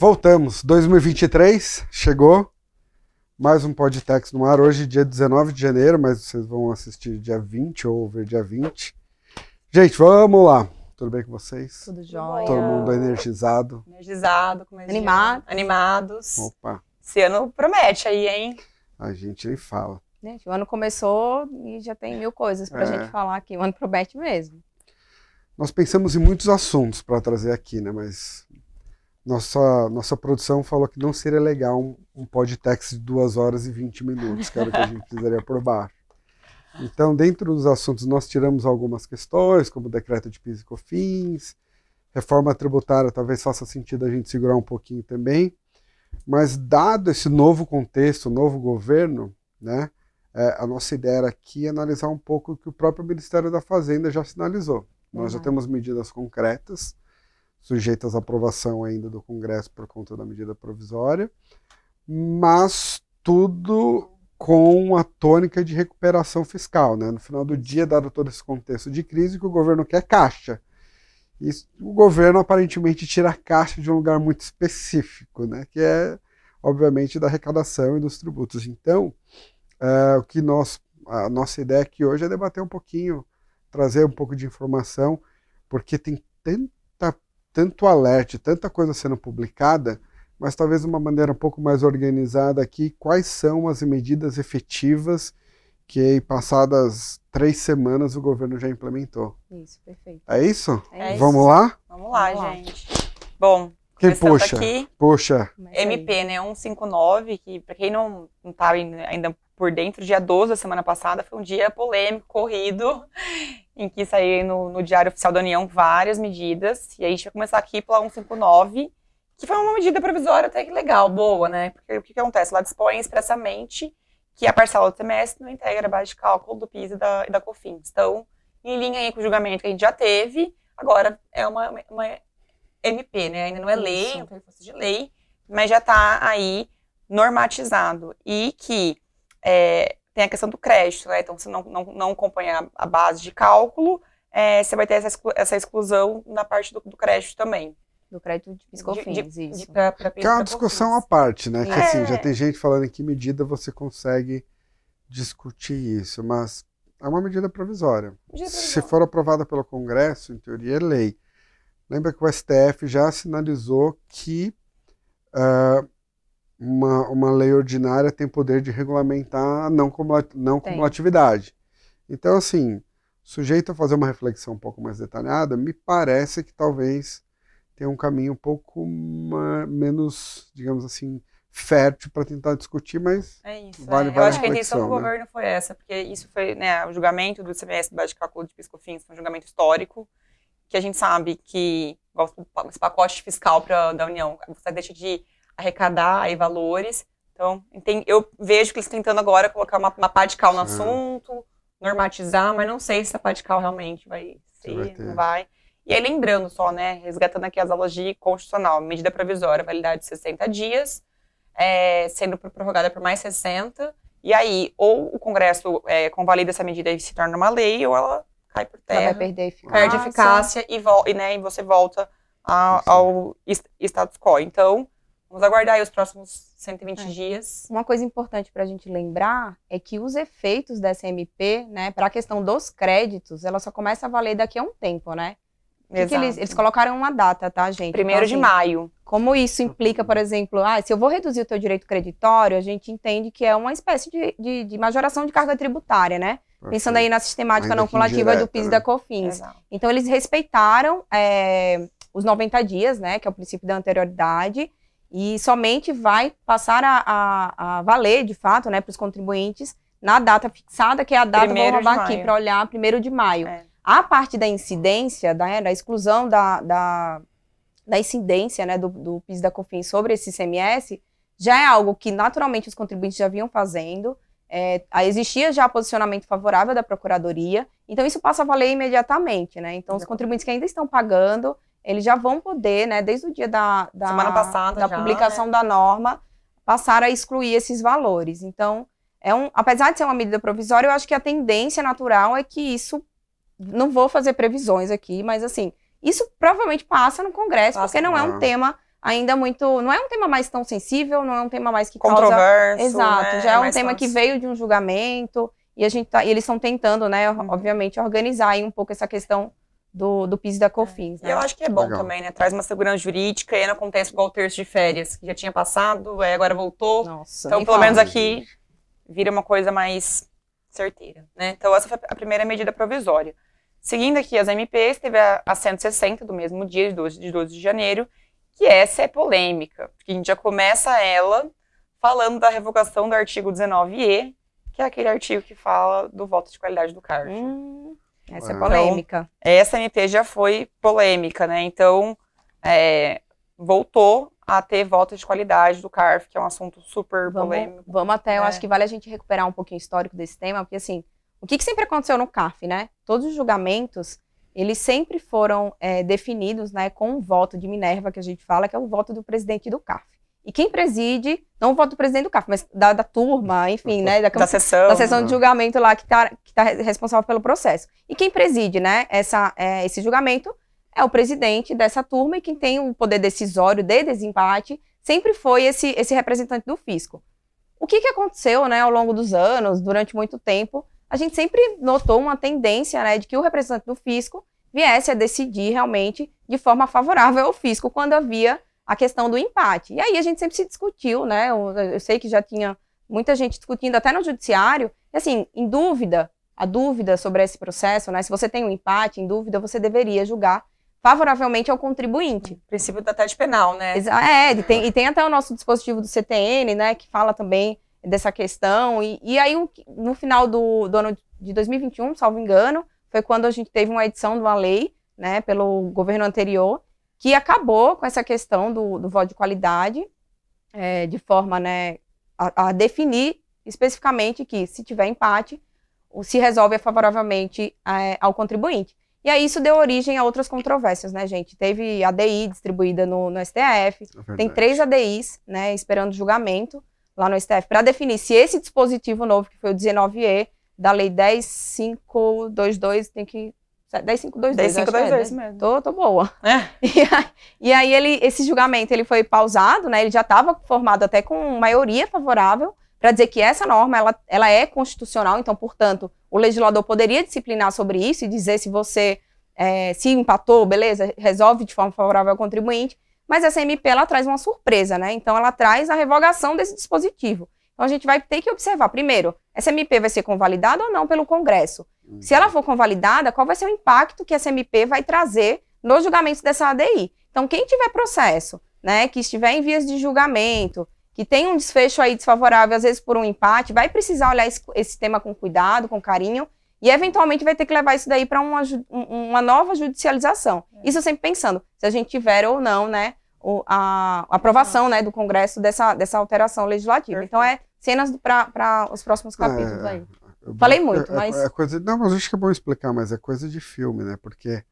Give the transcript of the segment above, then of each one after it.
Voltamos. 2023 chegou. Mais um Podtex no ar. Hoje, dia 19 de janeiro, mas vocês vão assistir dia 20 ou ver dia 20. Gente, vamos lá. Tudo bem com vocês? Tudo jóia. Todo mundo energizado. Energizado, com Animado. animados. Opa, Esse ano promete aí, hein? a gente nem fala. Gente, o ano começou e já tem mil coisas pra É. gente falar aqui. O ano promete mesmo. Nós pensamos em muitos assuntos para trazer aqui, né? Mas nossa, nossa produção falou que não seria legal um, um podtext de 2 horas e 20 minutos, que era o que a gente precisaria por baixo. Então, dentro dos assuntos, nós tiramos algumas questões, como o decreto de PIS e COFINS, reforma tributária, talvez faça sentido a gente segurar um pouquinho também. Mas, dado esse novo contexto, novo governo, né? é, a nossa ideia era aqui analisar um pouco o que o próprio Ministério da Fazenda já sinalizou. Nós já Verdade. temos medidas concretas, sujeitas à aprovação ainda do Congresso por conta da medida provisória, mas tudo com a tônica de recuperação fiscal. Né? No final do dia, dado todo esse contexto de crise, que o governo quer caixa. E o governo aparentemente tira a caixa de um lugar muito específico, né? que é, obviamente, da arrecadação e dos tributos. Então, é, o que nós, a nossa ideia aqui hoje é debater um pouquinho, trazer um pouco de informação, porque tem tanta, tanto alerta, tanta coisa sendo publicada, mas talvez de uma maneira um pouco mais organizada aqui, quais são as medidas efetivas que, passadas três semanas, o governo já implementou. Isso, perfeito. É isso? É isso. Vamos lá? Vamos lá, Vamos lá. gente. Bom, Quem puxa? aqui, Puxa. MP, né? 159, que pra quem não, não tá ainda por dentro, dia 12 da semana passada foi um dia polêmico, corrido, em que saiu no, no Diário Oficial da União várias medidas. E aí a gente vai começar aqui pela 159, que foi uma medida provisória até que legal, boa, né? Porque o que, que acontece? Ela dispõe expressamente que a parcela do semestre não integra a base de cálculo do PIS e da, e da COFINS. Então, em linha aí com o julgamento que a gente já teve, agora é uma, uma MP, né? Ainda não é lei, não tem força de lei, mas já está aí normatizado. E que é, tem a questão do crédito, né? Então, se não, não, não acompanhar a base de cálculo, é, você vai ter essa, exclu- essa exclusão na parte do, do crédito também. Do crédito de piscofins, De- isso. pra- pra Que é uma discussão à parte, né? Que assim, É. já tem gente falando em que medida você consegue discutir isso, mas é uma medida provisória. Medida Se for aprovada pelo Congresso, em teoria é lei. Lembra que o STF já sinalizou que ah, uma, uma lei ordinária tem poder de regulamentar a não, cumulatividade. Então, assim, sujeito a fazer uma reflexão um pouco mais detalhada, me parece que talvez tenha um caminho um pouco ma- menos, digamos assim, fértil para tentar discutir, mas É isso. Vale- é. Eu vale acho que a intenção do né? governo foi essa, porque isso foi, né, o julgamento do CMS base de cálculo de piscofins foi um julgamento histórico, que a gente sabe que esse pacote fiscal pra, da União, você deixa de arrecadar aí valores. Então, enten- eu vejo que eles tentando agora colocar uma, uma pá de cal no assunto, normatizar, mas não sei se a pá de cal realmente vai Se ser, vai ter. não vai. E aí, lembrando só, né, resgatando aqui as aulas de constitucional, medida provisória, validade de 60 dias, é, sendo pro- prorrogada por mais 60, e aí, ou o Congresso é, convalida essa medida e se torna uma lei, ou ela cai por Ela vai terra, perder eficácia. perde eficácia e, e, né, e você volta a- ao status quo. Então, vamos aguardar aí os próximos 120 É. dias. Uma coisa importante para a gente lembrar é que os efeitos dessa MP, né, para a questão dos créditos, ela só começa a valer daqui a um tempo, né? Que que eles, eles colocaram uma data, tá, gente? Primeiro de Então, assim, maio. Como isso implica, por exemplo, ah, se eu vou reduzir o teu direito creditório, a gente entende que é uma espécie de, de, de majoração de carga tributária, né? Pensando aí na sistemática Ainda não cumulativa do PIS e né? da COFINS. Exato. Então, eles respeitaram é, os 90 dias, né, que é o princípio da anterioridade, e somente vai passar a, a- a valer, de fato, né, para os contribuintes na data fixada, que é a data, vou Primeiro de roubar aqui para olhar, primeiro de maio. É. A parte da incidência, da, da exclusão da, da, da incidência né, do, do PIS da COFINS sobre esse ICMS, já é algo que naturalmente os contribuintes já vinham fazendo, é, existia já posicionamento favorável da Procuradoria, então isso passa a valer imediatamente, né? Então os contribuintes que ainda estão pagando, eles já vão poder, né, desde o dia da, da, Semana passada da já, publicação né? da norma, passar a excluir esses valores. Então, é um, apesar de ser uma medida provisória, eu acho que a tendência natural é que isso, não vou fazer previsões aqui, mas assim, isso provavelmente passa no Congresso, Passa. porque não é um tema ainda muito. Não é um tema mais tão sensível, não é um tema mais que causa. Controverso. Exato, né? já é, um mais tema que veio de um julgamento e a gente tá, e eles estão tentando, né, Uhum. obviamente, organizar aí um pouco essa questão do, do PIS e da COFINS. E Né? eu acho que é bom Legal. também, né? Traz uma segurança jurídica e não acontece igual o terço de férias, que já tinha passado, aí agora voltou. Nossa, Então, pelo fala. menos aqui, vira uma coisa mais certeira, né? Então, essa foi a primeira medida provisória. Seguindo aqui as MPs, teve a, a 160 do mesmo dia, de 12, de 12 de janeiro, que essa é polêmica, porque a gente já começa ela falando da revogação do artigo 19E, que é aquele artigo que fala do voto de qualidade do cargo. Hum, essa é É. polêmica. Essa MP já foi polêmica, né? Então, é, voltou a ter voto de qualidade do CARF, que é um assunto super Vamos, polêmico. vamos até, eu É. acho que vale a gente recuperar um pouquinho o histórico desse tema, porque assim, o que, que sempre aconteceu no CAF, né? Todos os julgamentos, eles sempre foram é, definidos, né, com o voto de Minerva, que a gente fala, que é o voto do presidente do CAF. E quem preside, não o voto do presidente do CAF, mas da, da turma, enfim, né, da, Da sessão. da sessão de julgamento lá que está que tá responsável pelo processo. E quem preside, né, essa, é, esse julgamento é o presidente dessa turma e quem tem o poder decisório de desempate sempre foi esse, esse representante do fisco. O que, que aconteceu, né, ao longo dos anos, durante muito tempo, a gente sempre notou uma tendência, né, de que o representante do fisco viesse a decidir realmente de forma favorável ao fisco quando havia a questão do empate. E aí a gente sempre se discutiu, né, eu, eu sei que já tinha muita gente discutindo até no judiciário, e assim, em dúvida, a dúvida sobre esse processo, né, se você tem um empate, em dúvida, você deveria julgar favoravelmente ao contribuinte. Princípio da TED penal, né? É, e tem, e tem até o nosso dispositivo do CTN, né, que fala também dessa questão. E, e aí, o- no final do, do ano de 2021, salvo engano, foi quando a gente teve uma edição de uma lei, né, pelo governo anterior, que acabou com essa questão do, do voto de qualidade, é, de forma, né, a, a definir especificamente que, se tiver empate, se resolve favoravelmente é, ao contribuinte. E aí isso deu origem a outras controvérsias, né, gente? Teve ADI distribuída no, no STF, É tem três ADIs, né, esperando julgamento lá no STF, para definir se esse dispositivo novo, que foi o 19E, da Lei 10522, tem que. 10522, Daí acho que 5, é, 2, né? 2 mesmo. Tô, tô boa. É. E aí, e aí ele, esse julgamento ele foi pausado, né? Ele já estava formado até com maioria favorável para dizer que essa norma ela, ela é constitucional, então, portanto, o legislador poderia disciplinar sobre isso e dizer se você é, se empatou, beleza, resolve de forma favorável ao contribuinte. Mas essa MP ela traz uma surpresa, né? Então ela traz a revogação desse dispositivo. Então a gente vai ter que observar, primeiro, essa MP vai ser convalidada ou não pelo Congresso? Se ela for convalidada, qual vai ser o impacto que essa MP vai trazer nos julgamentos dessa ADI? Então, quem tiver processo, né, que estiver em vias de julgamento, que tem um desfecho aí desfavorável, às vezes por um empate, vai precisar olhar esse, esse tema com cuidado, com carinho, e eventualmente vai ter que levar isso daí para uma, um- uma nova judicialização. Isso eu sempre pensando, se a gente tiver ou não, né, a, a aprovação, né, do Congresso dessa, dessa alteração legislativa. Então, é cenas para os próximos capítulos É, aí. Eu- Falei muito, é- é- mas- É coisa, não, mas acho que é bom explicar, mas é coisa de filme, né? Porque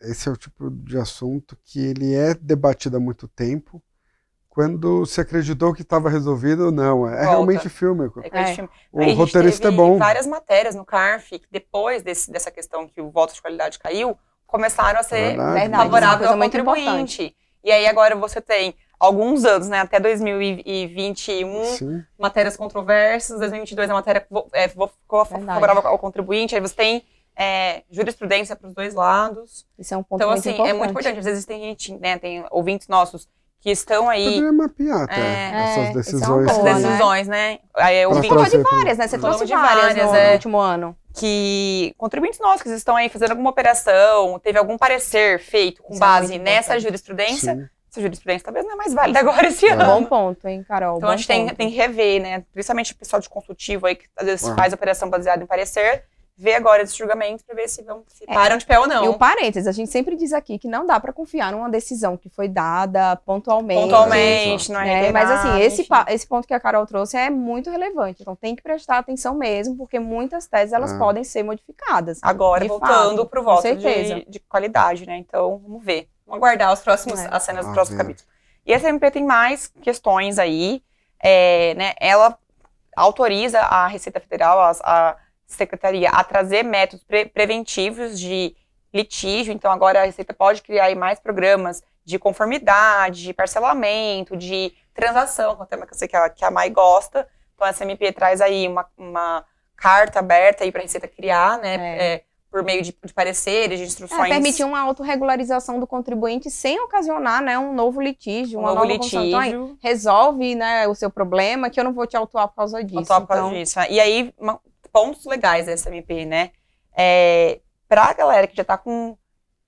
esse é o tipo de assunto que ele é debatido há muito tempo. Quando se acreditou que estava resolvido, não. É Volta. realmente filme. É É. filme. O Aí roteirista é bom. várias matérias no CARF, que depois desse- dessa questão que o voto de qualidade caiu, começaram a ser Verdade. Verdade, favorável coisa ao muito contribuinte. E aí agora você tem alguns anos, né, até 2021, Sim. matérias controversas, 2022 a matéria é, ficou Verdade. favorável ao contribuinte, aí você tem é, jurisprudência para os dois lados. Isso é um ponto Então, muito assim, importante. é muito importante. Às vezes tem gente, né, tem ouvintes nossos que estão aí Poderia mapear até É. essas É, isso é decisões. boa, né? decisões, né? Aí eu de várias, né? Você trouxe de várias, várias, no, é. último ano. que contribuintes nossos que estão aí fazendo alguma operação, teve algum parecer feito com Isso é base muito nessa jurisprudência, Sim. Essa jurisprudência talvez não é mais válida agora esse É. ano. Bom ponto, hein, Carol? Então Bom a gente tem, ponto. tem que rever, né? Principalmente o pessoal de consultivo aí, que às vezes Uhum. faz operação baseada em parecer, ver agora esse julgamento para ver se, vão, se É. param de pé ou não. E o parênteses, a gente sempre diz aqui que não dá para confiar numa decisão que foi dada pontualmente. Pontualmente, não é né? Mas assim, esse, esse ponto que a Carol trouxe é muito relevante. Então tem que prestar atenção mesmo, porque muitas teses elas Ah. podem ser modificadas. Agora, voltando fato, pro com voto de, de qualidade, né? Então, vamos ver. Vamos aguardar os próximos, É. as cenas dos Ah, próximos ver. capítulos. E essa MP tem mais questões aí. é, né, ela autoriza a Receita Federal, a, a Secretaria, a trazer métodos pre- preventivos de litígio. Então, agora a Receita pode criar aí mais programas de conformidade, de parcelamento, de transação, que é um tema que eu sei que a, que a Mai gosta. Então, essa MP traz aí uma, uma carta aberta aí para a Receita criar, né? É. é, por meio de, de pareceres, de É, instruções. permitir uma autorregularização do contribuinte sem ocasionar né, um novo litígio, um novo construção. Então, aí, litígio. resolve né, o seu problema, que eu não vou te autuar por causa disso. Pontuar por causa então, disso. E aí, uma- pontos legais dessa MP, né? É, pra galera que já tá com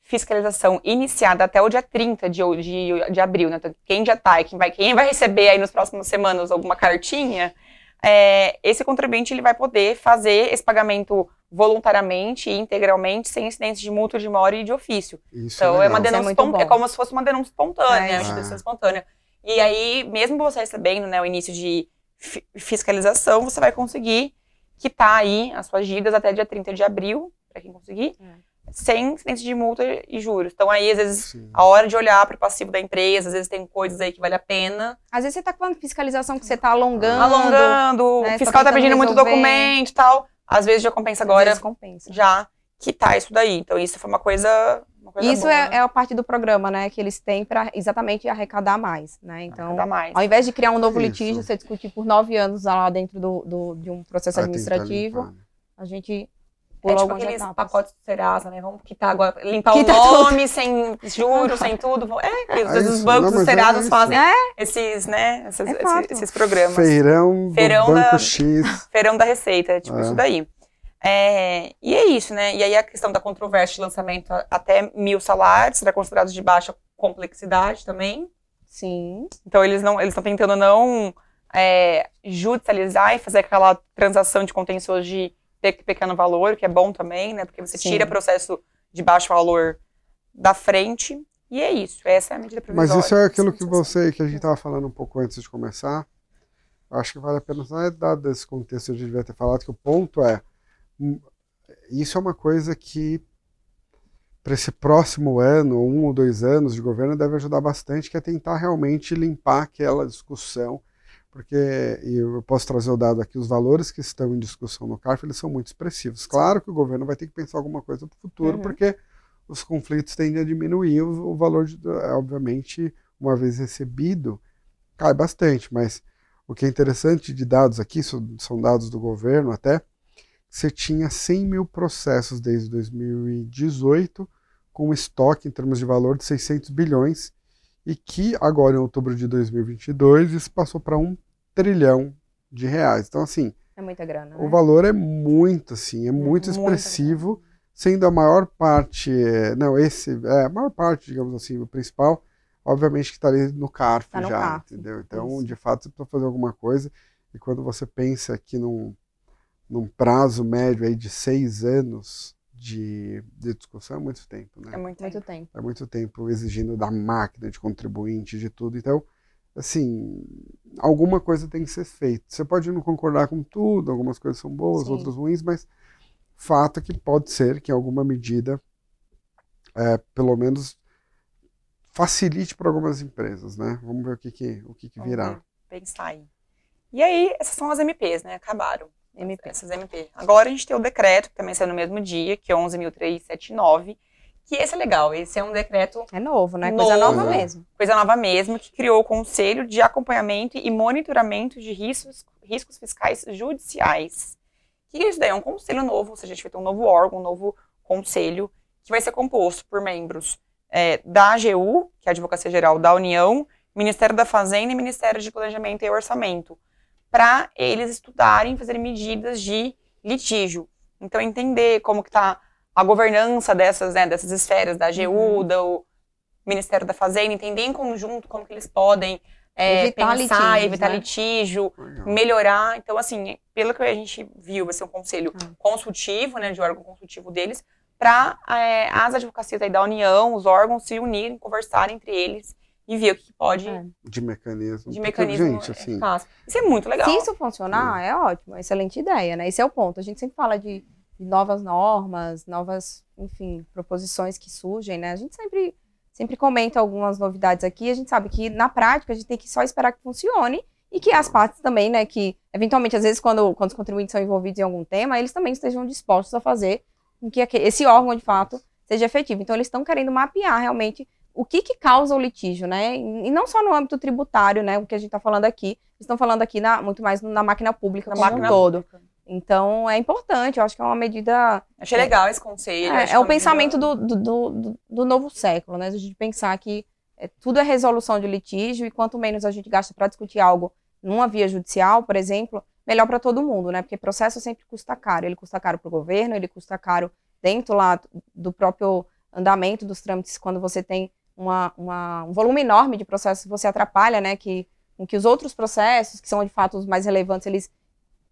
fiscalização iniciada até o dia 30 de, de, de abril, né? Então, quem já tá e quem vai, quem vai receber aí nas próximas semanas alguma cartinha, é, esse contribuinte ele vai poder fazer esse pagamento voluntariamente e integralmente, sem incidência de multa de mora e de ofício. Isso Então é, é, uma é denúncia bom. é como se fosse uma denúncia espontânea, É? Uma isso. instituição espontânea. E aí, mesmo você recebendo né, o início de fi- fiscalização, você vai conseguir quitar aí as suas dívidas até dia 30 de abril, para quem conseguir, sem incidência de multa e juros. Então aí, às vezes, Sim. a hora de olhar para o passivo da empresa, às vezes tem coisas aí que vale a pena. Às vezes você tá com uma fiscalização que você tá alongando. Alongando, né, o fiscal tá tá pedindo tentando muito resolver. documento e tal. Às vezes já compensa às agora vezes compensa. já quitar isso daí. Então isso foi uma coisa. Uma coisa Isso boa, é, né? é a parte do programa, né, que eles têm para exatamente arrecadar mais, né? Então, Dá mais. ao invés de criar um novo Isso. litígio, você discutir por nove anos lá dentro do, do- de um processo Vai tentar administrativo, limpar, né? a gente É pula tipo algumas aqueles etapas. pacotes do Serasa, né? Vamos quitar agora, limpar Quita o nome sem juros, sem tudo. É, que às É vezes isso. os bancos dos mas é fazem É, esses, né, esses, É esses- esses programas. Feirão do Feirão Banco da- X. Feirão da Receita, é tipo É. isso daí. É, e é isso, né? E aí a questão da controvérsia de lançamento até mil salários, será considerado de baixa complexidade também. sim. Então eles não, eles estão tentando não é, judicializar e fazer aquela transação de contencioso de pe- pequeno valor, que é bom também, né? Porque você Sim. tira processo de baixo valor da frente. E é isso, essa é a medida provisória. Mas isso é aquilo que você, que a gente estava falando um pouco antes de começar. Eu acho que vale a pena, não é dado esse contexto, a gente devia ter falado que o ponto é, hum, isso é uma coisa que para esse próximo ano, um ou dois anos de governo, deve ajudar bastante, que é tentar realmente limpar aquela discussão, porque e eu posso trazer o dado aqui, os valores que estão em discussão no CARF, eles são muito expressivos. Claro que o governo vai ter que pensar alguma coisa para o futuro, Uhum. porque os conflitos tendem a diminuir, o, o valor, de, é, obviamente, uma vez recebido, cai bastante, mas o que é interessante de dados aqui, são, são dados do governo até, você tinha 100 mil processos desde 2018, com um estoque em termos de valor de 600 bilhões, e que agora em outubro de 2022 isso passou para um trilhão de reais. Então, assim, É muita grana. o né? valor é muito, assim, é muito muito expressivo, sendo a maior parte, é, não, esse, é, a maior parte, digamos assim, o principal, obviamente que está ali no CARF Tá no já, CARF, entendeu? Então, isso. de fato, você precisa fazer alguma coisa, e quando você pensa aqui num, num prazo médio aí de seis anos de, de discussão, é muito tempo, né? É muito, Muito tempo. é muito tempo exigindo da máquina, de contribuinte, de tudo. Então, assim, alguma coisa tem que ser feita. Você pode não concordar com tudo, algumas coisas são boas, Sim. outras ruins, mas fato é que pode ser que em alguma medida, é, pelo menos, facilite para algumas empresas, né? Vamos ver o que, que, o que, que virá. Pensar aí. E aí, essas são as MPs, né? Acabaram. MP. Essas MP. Agora a gente tem o decreto, que também saiu no mesmo dia, que é 11.379, que esse é legal. Esse é um decreto É novo, né? Coisa Novo. nova É. mesmo. coisa nova mesmo, que criou o Conselho de Acompanhamento e Monitoramento de Riscos, riscos Fiscais Judiciais. O que é isso daí? É um conselho novo, ou seja, a gente vai ter um novo órgão, um novo conselho, que vai ser composto por membros é, da AGU, que é a Advocacia Geral da União, Ministério da Fazenda e Ministério de Planejamento e Orçamento, para eles estudarem, fazerem medidas de litígio. Então, entender como que está a governança dessas, né, dessas esferas, da AGU, Uhum. do Ministério da Fazenda, entender em conjunto como que eles podem é, Evitar pensar, litígios, evitar né? litígio, melhorar. Então, assim, pelo que a gente viu, vai ser um conselho Hum. consultivo, né, de órgão consultivo deles, para as advocacias da União, os órgãos se unirem, conversarem entre eles e ver o que pode É. De mecanismo. de mecanismo Gente, assim, eficaz. Isso é muito legal. Se isso funcionar, é ótimo, é excelente ideia, né? Esse é o ponto. A gente sempre fala de, de novas normas, novas, enfim, proposições que surgem, né? A gente sempre, sempre comenta algumas novidades aqui. A gente sabe que na prática a gente tem que só esperar que funcione e que as partes também, né? Que eventualmente, às vezes, quando, quando os contribuintes são envolvidos em algum tema, eles também estejam dispostos a fazer com que esse órgão, de fato, seja efetivo. Então, eles estão querendo mapear realmente o que, que causa o litígio, né? E não só no âmbito tributário, né? O que a gente está falando aqui, estão falando aqui na, muito mais na máquina pública Na máquina todo. pública. Então é importante, eu acho que é uma medida. Achei legal esse conselho. É, é o medida- pensamento do, do, do, do- do novo século, né? A gente pensar que é, tudo é resolução de litígio e quanto menos a gente gasta para discutir algo numa via judicial, por exemplo, melhor para todo mundo, né? Porque processo sempre custa caro. Ele custa caro para o governo, ele custa caro dentro lá do próprio andamento dos trâmites, quando você tem uma, uma- um volume enorme de processos, você atrapalha, né? Que, com que os outros processos, que são de fato os mais relevantes, eles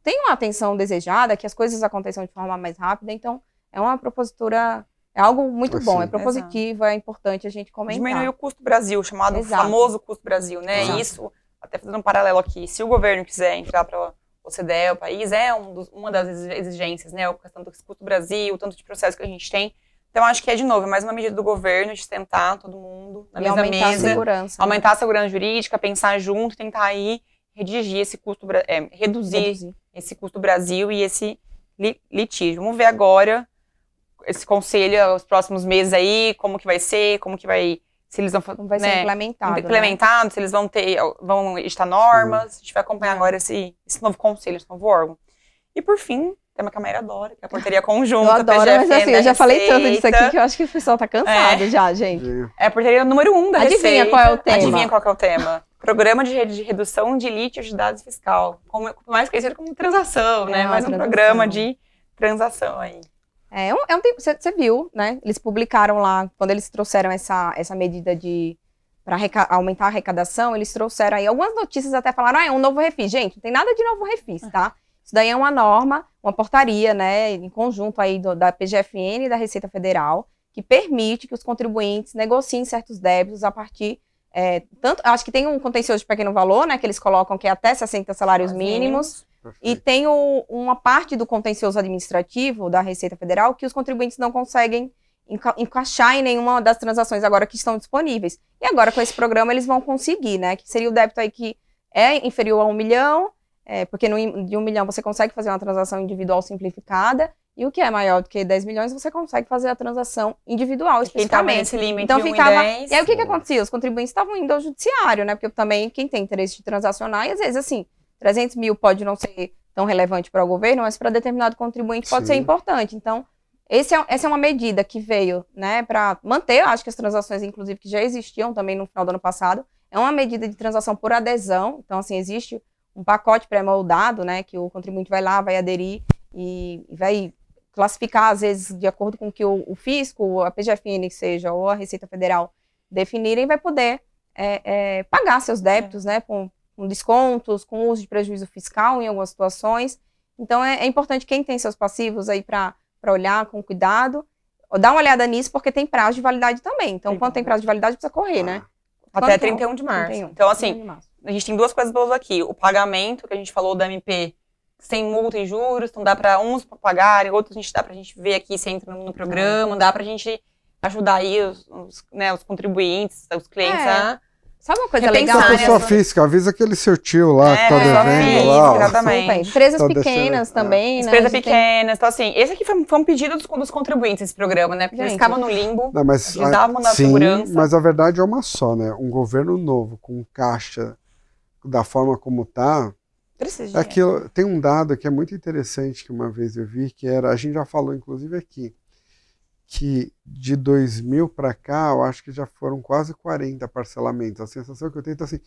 tenham a atenção desejada, que as coisas aconteçam de forma mais rápida. Então, é uma propositura, é algo muito bom, é Assim. propositivo, é importante a gente comentar. Diminuir o custo Brasil, chamado Exato. famoso custo Brasil, né? Exato. Isso, até fazendo um paralelo aqui, se o governo quiser entrar para o OCDE, o país, é um dos- uma das exigências, né? Questão do custo Brasil, o tanto de processo que a gente tem. Então, acho que é, de novo, é mais uma medida do governo de tentar todo mundo na e mesma aumentar a mesa, segurança. né? aumentar a segurança jurídica, pensar junto, tentar aí redigir esse custo, é, reduzir Reduzir. esse custo Brasil e esse li- litígio. Vamos ver agora esse conselho, os próximos meses aí, como que vai ser, como que vai, se eles vão Como vai ser né, implementado. né? implementado, se eles vão ter, vão editar normas, a gente vai acompanhar agora esse, esse novo conselho, esse novo órgão. E por fim, tema que a Maíra adora, que é a portaria Eu conjunta, adoro, mas PGFN assim, eu já falei tanto disso aqui que eu acho que o pessoal tá cansado já, gente. É a portaria número um da Adivinha Receita. qual é o tema? Adivinha qual que é o tema? Programa de, de redução de lítio de dados fiscal. Como, mais conhecido como transação, né? É, uma Mais um transação. programa de transação aí. É um, é um tempo, você viu, né? Eles publicaram lá, quando eles trouxeram essa, essa medida de para aumentar a arrecadação, eles trouxeram aí algumas notícias até falaram, ah, é um novo refis. Gente, não tem nada de novo refis, tá? Isso daí é uma norma, uma portaria, né, em conjunto aí do- da PGFN e da Receita Federal, que permite que os contribuintes negociem certos débitos a partir é, tanto, acho que tem um contencioso de pequeno valor, né, que eles colocam que é até 60 salários mínimos, e Perfeito. tem o- uma parte do contencioso administrativo da Receita Federal que os contribuintes não conseguem enca- encaixar em nenhuma das transações agora que estão disponíveis. E agora com esse programa eles vão conseguir, né? Que seria o débito aí que é inferior a um milhão, é, porque no, de um milhão você consegue fazer uma transação individual simplificada, e o que é maior do que 10 milhões você consegue fazer a transação individual especificamente. limite Então de 1 ficava. e 10, E aí o que, que acontecia? Os contribuintes estavam indo ao judiciário, né? Porque também quem tem interesse de transacionar, e às vezes assim, 300 mil pode não ser tão relevante para o governo, mas para determinado contribuinte pode Sim. ser importante. Então, esse é, essa é uma medida que veio, né, para manter, eu acho que as transações, inclusive, que já existiam também no final do ano passado, é uma medida de transação por adesão. Então, assim, existe um pacote pré-moldado, né, que o contribuinte vai lá, vai aderir e, vai classificar, às vezes, de acordo com o que o, o fisco, a PGFN, que seja, ou a Receita Federal definirem, vai poder é, é, pagar seus débitos, né, com, com descontos, com uso de prejuízo fiscal em algumas situações. Então, é, é importante quem tem seus passivos aí para olhar com cuidado, dá uma olhada nisso, porque tem prazo de validade também. Então, quando tem prazo de validade, precisa correr, né? Até Quando que é? 31 de março. 31. Então, assim, 31 de março. A gente tem duas coisas boas aqui. O pagamento, que a gente falou da MP, sem multa e juros, então dá para uns pagarem, outros a gente dá pra gente ver aqui se entra no, programa, dá pra gente ajudar aí os, os, né, os contribuintes, os clientes É. a Sabe uma coisa Repensar, legal? Né? pessoa física, avisa aquele seu tio lá que tá É, devendo física, lá. exatamente. Empresas Tá pequenas descendo, também, né? empresas A gente tem- pequenas. Então, assim, esse aqui foi, foi um pedido dos, dos contribuintes, esse programa, né? Porque eles ficavam no limbo. Não, mas, davam uma sim, segurança. mas a verdade é uma só, né? Um governo novo com caixa da forma como tá, Precisa é aquilo, tem um dado que é muito interessante que uma vez eu vi, que era, a gente já falou inclusive aqui, que de 2000 para cá, eu acho que já foram quase 40 parcelamentos. A sensação que eu tenho é assim,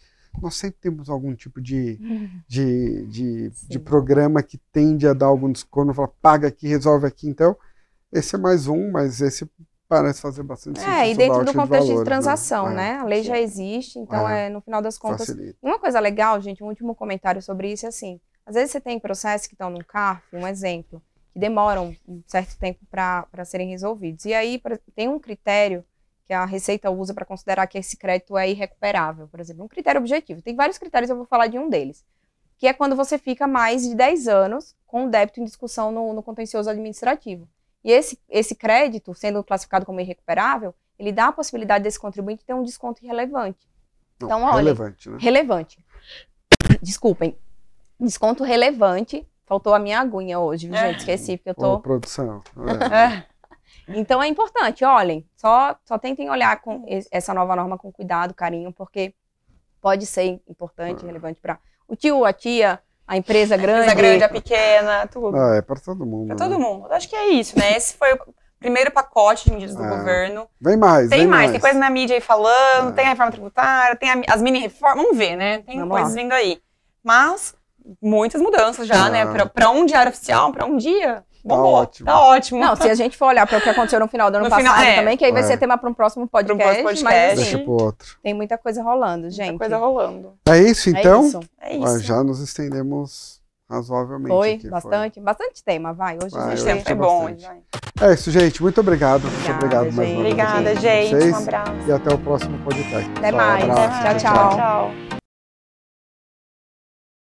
nós sempre temos algum tipo de, de, de, de programa que tende a dar algum desconto, fala, paga aqui, resolve aqui. Então, esse é mais um, mas esse parece fazer bastante sentido. É, e dentro do contexto de, valores, transação, É, né? A lei já existe, então É. é, no final das contas. Facilita. Uma coisa legal, gente, um último comentário sobre isso é assim: às vezes você tem processos que estão no CARF, um exemplo, que demoram um certo tempo para serem resolvidos. E aí por- tem um critério que a Receita usa para considerar que esse crédito é irrecuperável, por exemplo, um critério objetivo. Tem vários critérios, eu vou falar de um deles, que é quando você fica mais de 10 anos com o débito em discussão no, no contencioso administrativo. E esse, esse crédito, sendo classificado como irrecuperável, ele dá a possibilidade desse contribuinte ter um desconto irrelevante. Não, Então, olha, relevante, né? relevante. Desculpem. Desconto relevante. Faltou a minha aguinha hoje, viu, É. gente? Esqueci, porque eu Ô, tô. produção. é. É. Então é importante, olhem, só, só tentem olhar com es- essa nova norma com cuidado, carinho, porque pode ser importante, relevante para o tio, a tia, a empresa grande. A grande, a pequena, tudo. Ah, é para todo mundo. Pra né? todo mundo. Eu acho que é isso, né? Esse foi o primeiro pacote de medidas do É. governo. Vem mais, Tem vem mais, mais. tem coisa na mídia aí falando, É. tem a reforma tributária, tem a- as mini reformas, vamos ver, né? Tem Vamos coisas lá. vindo aí. Mas muitas mudanças já, Ah. né? Pra, pra um diário oficial, pra um dia, bombou. ótimo. Tá ótimo. Não, se a gente for olhar para o que aconteceu no final do ano No passado final, é. também, que aí vai É. ser tema para um próximo podcast, próximo mas podcast. assim, Deixa pro outro. tem muita coisa rolando, gente. Muita coisa rolando. É isso, então? É isso. É isso. já nos estendemos razoavelmente Foi, aqui. bastante, bastante tema, vai. Hoje Vai, a gente gostei foi bom. É isso, gente. Muito obrigado. Muito Obrigada, obrigado mais uma gente. vez. Obrigada, gente. Um abraço. E até o próximo podcast. Até mais. abraço. Tchau, tchau. tchau.